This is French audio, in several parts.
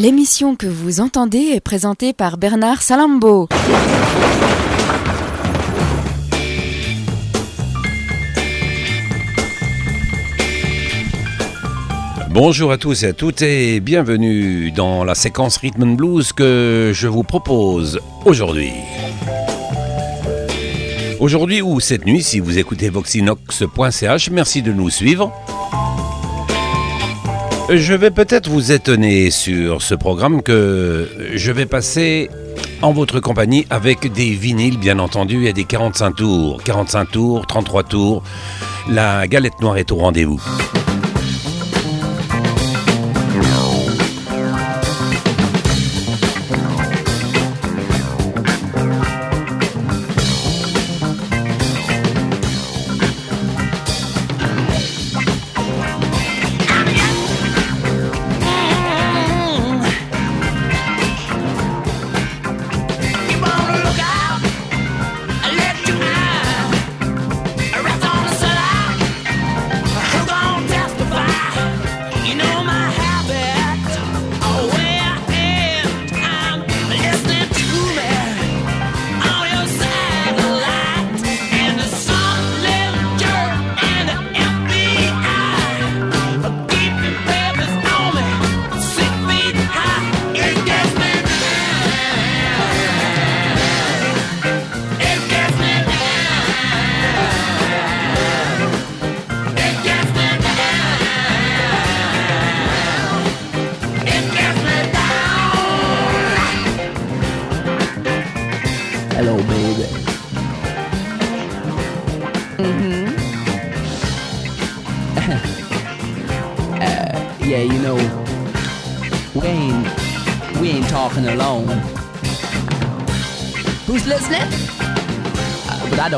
L'émission que vous entendez est présentée par Bernard Salambo. Bonjour à tous et à toutes et bienvenue dans la séquence Rhythm and Blues que je vous propose aujourd'hui. Aujourd'hui ou cette nuit, si vous écoutez voxinox.ch, merci de nous suivre. Je vais peut-être vous étonner sur ce programme que je vais passer en votre compagnie avec des vinyles bien entendu et des 45 tours. 45 tours, 33 tours. La galette noire est au rendez-vous.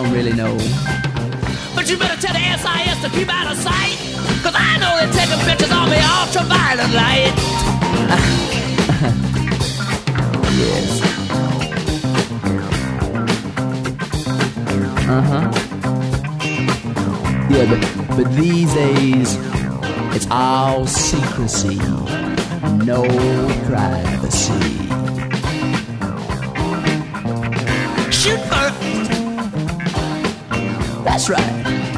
don't really know. But you better tell the SIS to keep out of sight, cause I know they're taking pictures of me ultraviolet light. yes. Uh huh. Yeah, but, but these days, it's all secrecy, no privacy. Shoot first. That's right.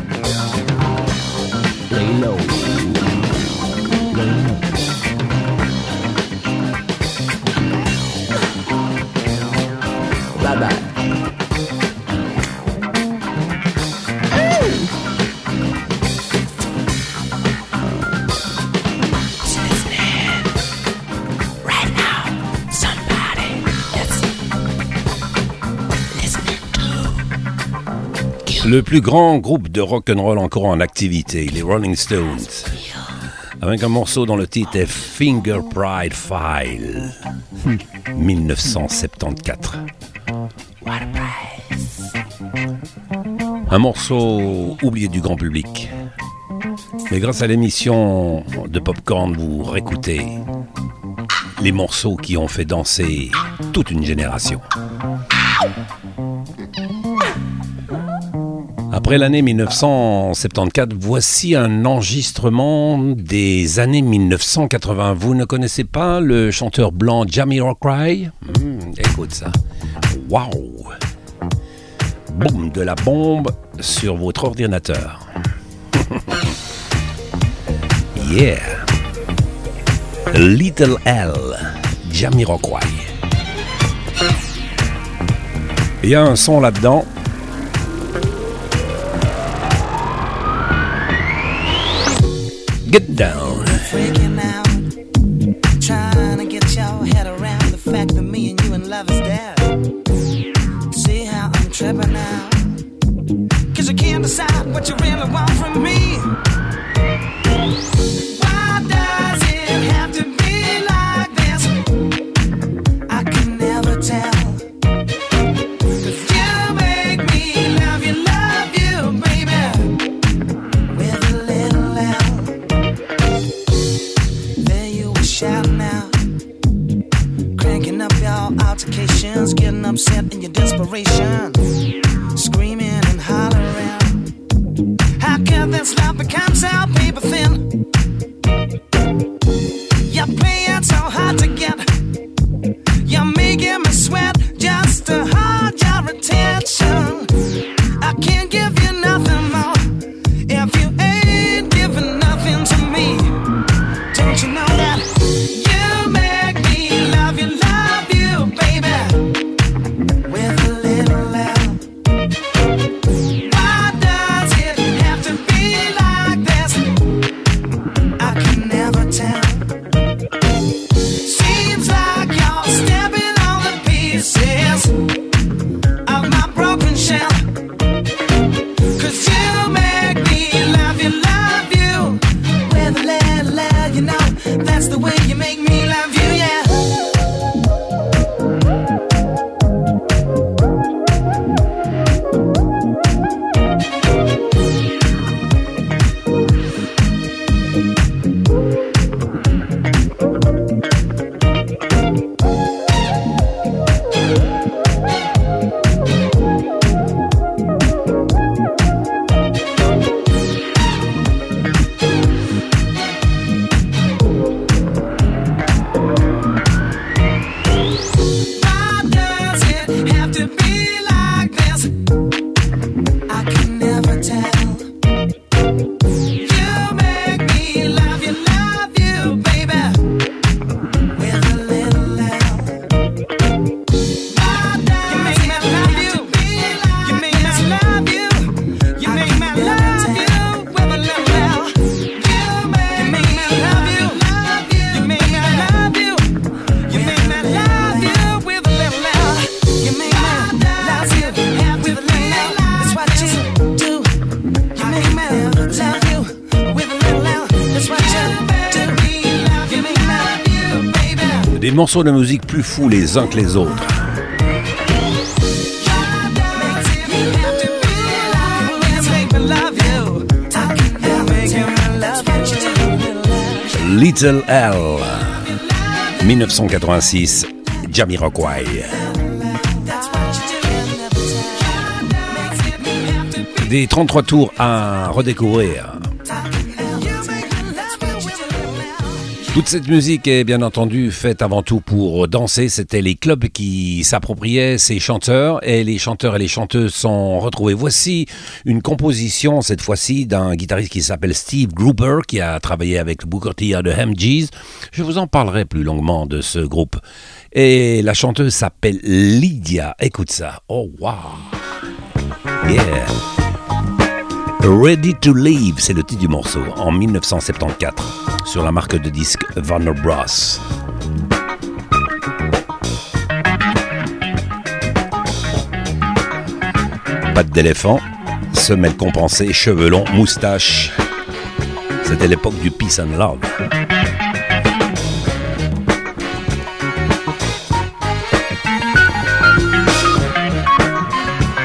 Le plus grand groupe de rock and roll encore en activité, les Rolling Stones, avec un morceau dans le titre est Finger Pride File, 1974. Un morceau oublié du grand public. Mais grâce à l'émission de Popcorn, vous réécoutez les morceaux qui ont fait danser toute une génération. Après l'année 1974, voici un enregistrement des années 1980. Vous ne connaissez pas le chanteur blanc Rockrey hmm, Écoute ça. Waouh Boum, de la bombe sur votre ordinateur. yeah Little L, Jamiroquai. Il y a un son là-dedans I'm sent in your desperation. To be morceaux de musique plus fous les uns que les autres. Little L, 1986, Jamiroquai. Des 33 tours à redécouvrir. Toute cette musique est bien entendu faite avant tout pour danser. C'était les clubs qui s'appropriaient ces chanteurs et les chanteurs et les chanteuses sont retrouvés. Voici une composition, cette fois-ci, d'un guitariste qui s'appelle Steve Gruber qui a travaillé avec Booker T de Ham G's. Je vous en parlerai plus longuement de ce groupe. Et la chanteuse s'appelle Lydia. Écoute ça. Oh, wow. Yeah. Ready to Leave, c'est le titre du morceau, en 1974, sur la marque de disque Warner Bros. Patte d'éléphant, semelle compensée, cheveux longs, moustache. C'était l'époque du peace and love.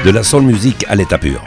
De la soul music à l'état pur.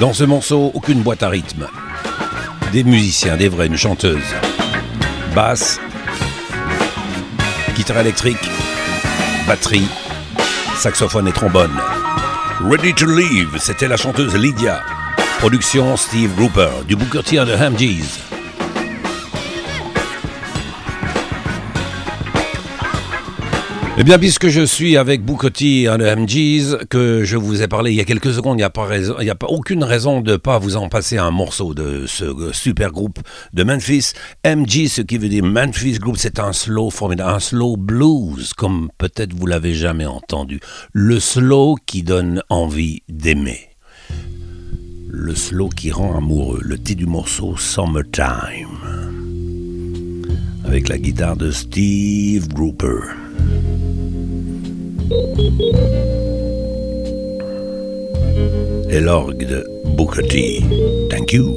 Dans ce morceau, aucune boîte à rythme. Des musiciens, des vrais, une chanteuse. Basse, guitare électrique, batterie, saxophone et trombone. Ready to Leave, c'était la chanteuse Lydia. Production Steve Grouper, du Booker T the Hamgees. Eh bien, puisque je suis avec Bukoti and the MGs, que je vous ai parlé il y a quelques secondes, il n'y a, pas a pas aucune raison de ne pas vous en passer un morceau de ce super groupe de Memphis. MG, ce qui veut dire Memphis Group, c'est un slow formidable, un slow blues, comme peut-être vous l'avez jamais entendu. Le slow qui donne envie d'aimer. Le slow qui rend amoureux. Le titre du morceau, Summertime. Avec la guitare de Steve Grouper. et l'orgue de Booker T. Thank you.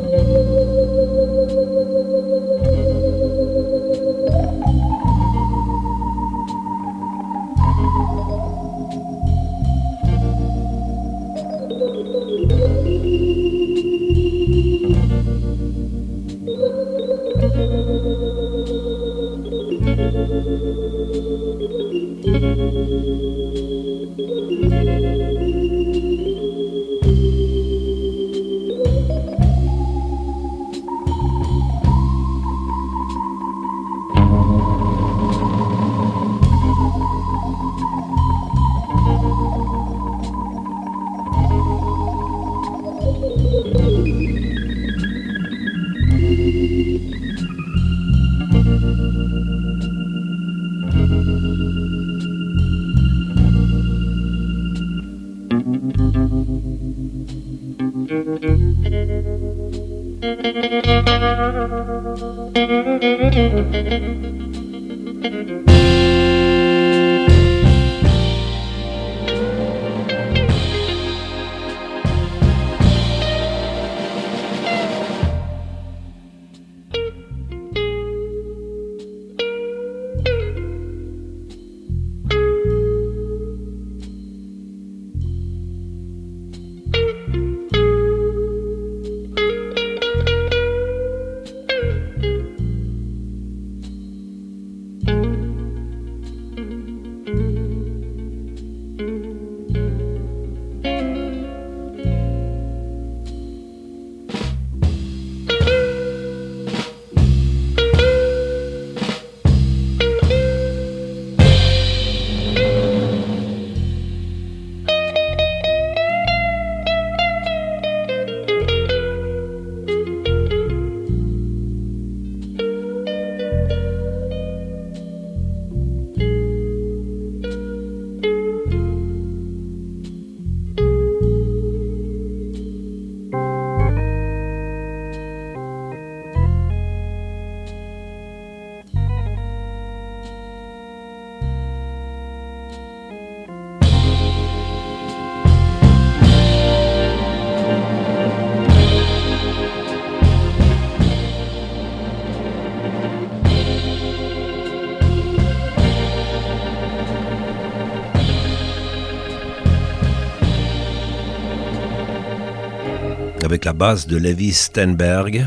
avec la basse de Levi Stenberg,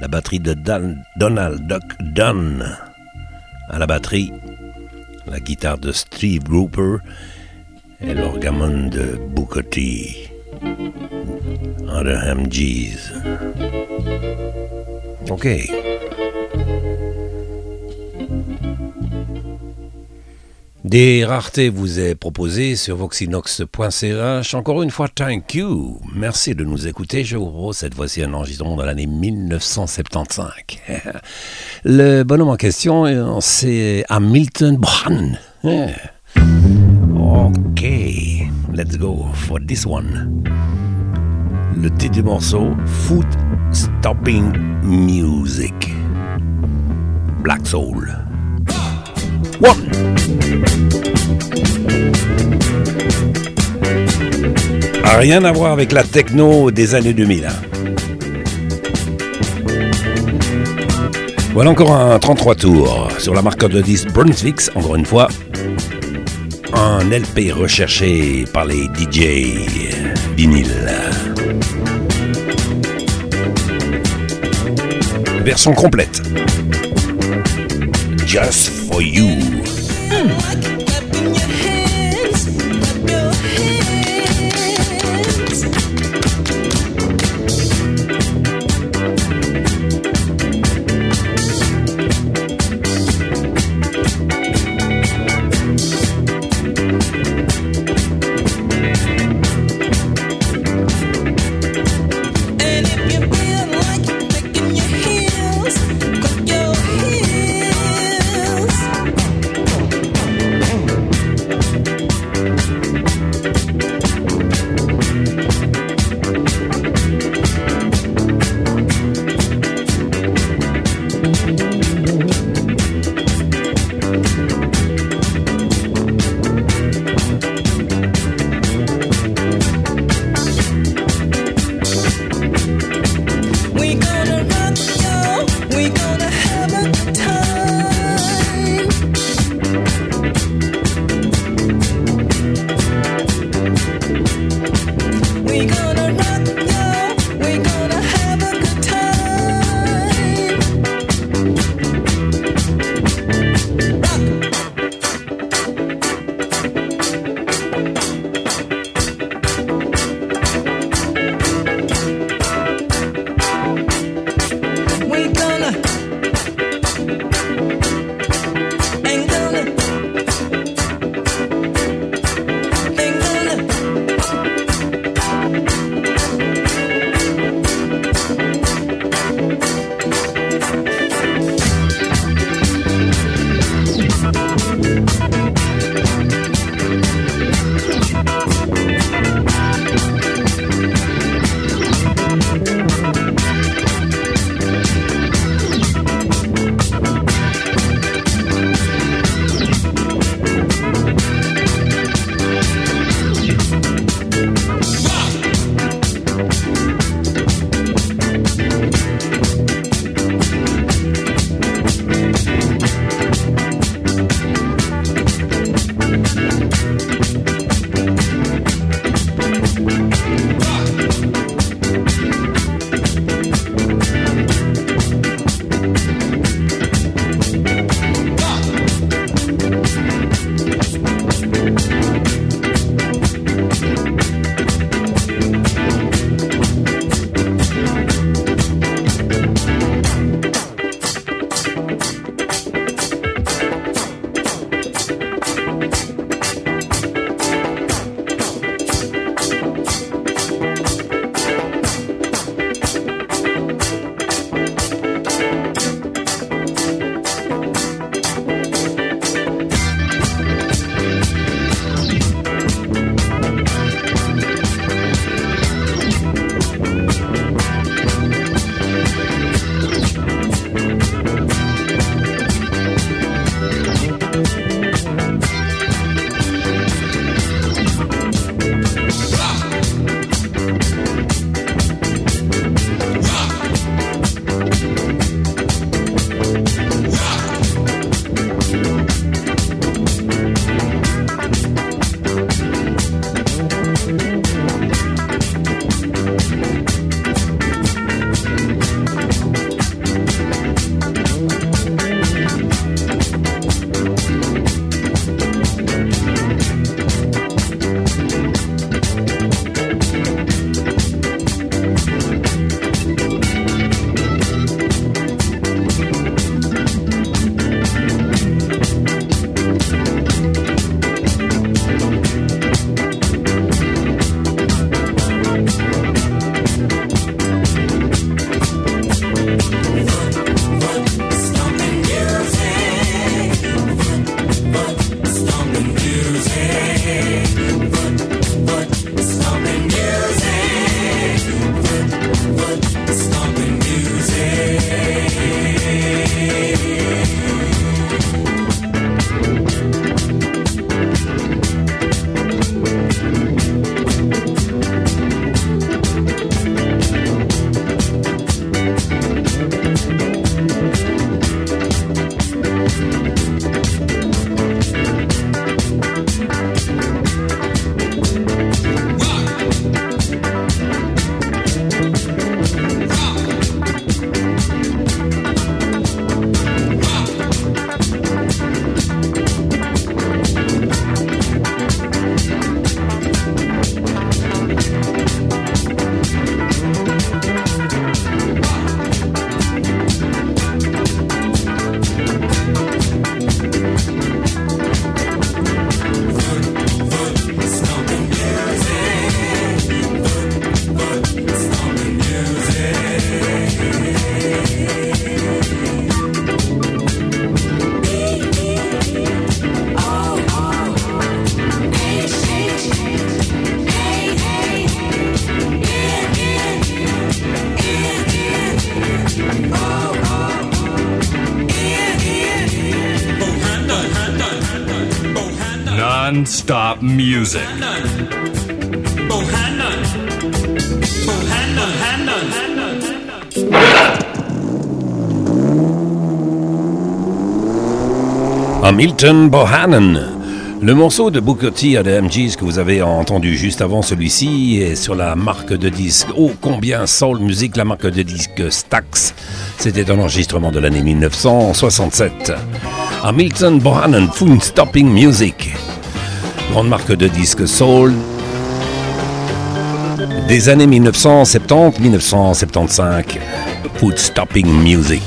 la batterie de Donald Duck Dunn. À la batterie, la guitare de Steve Grouper et l'orgamon de Booker T. Under MGs. OK. Des raretés vous est proposé sur voxinox.ch. Encore une fois, thank you. Merci de nous écouter. Je vous propose cette fois-ci un enregistrement de l'année 1975. Le bonhomme en question, euh, c'est Hamilton Brown. Yeah. Ok, let's go for this one. Le titre du morceau, Foot Stopping Music. Black Soul. A Rien à voir avec la techno des années 2000. hein. Voilà encore un 33 tours sur la marque de 10 Brunswick, encore une fois. Un LP recherché par les DJ vinyle. Version complète. Just you. And non-stop music. Hamilton Bohannon. Le morceau de Booker T à MGs que vous avez entendu juste avant celui-ci est sur la marque de disque Oh combien Soul Music, la marque de disque Stax. C'était un enregistrement de l'année 1967. Hamilton Bohannon, Food Stopping Music. Grande marque de disque Soul des années 1970-1975. Food Stopping Music.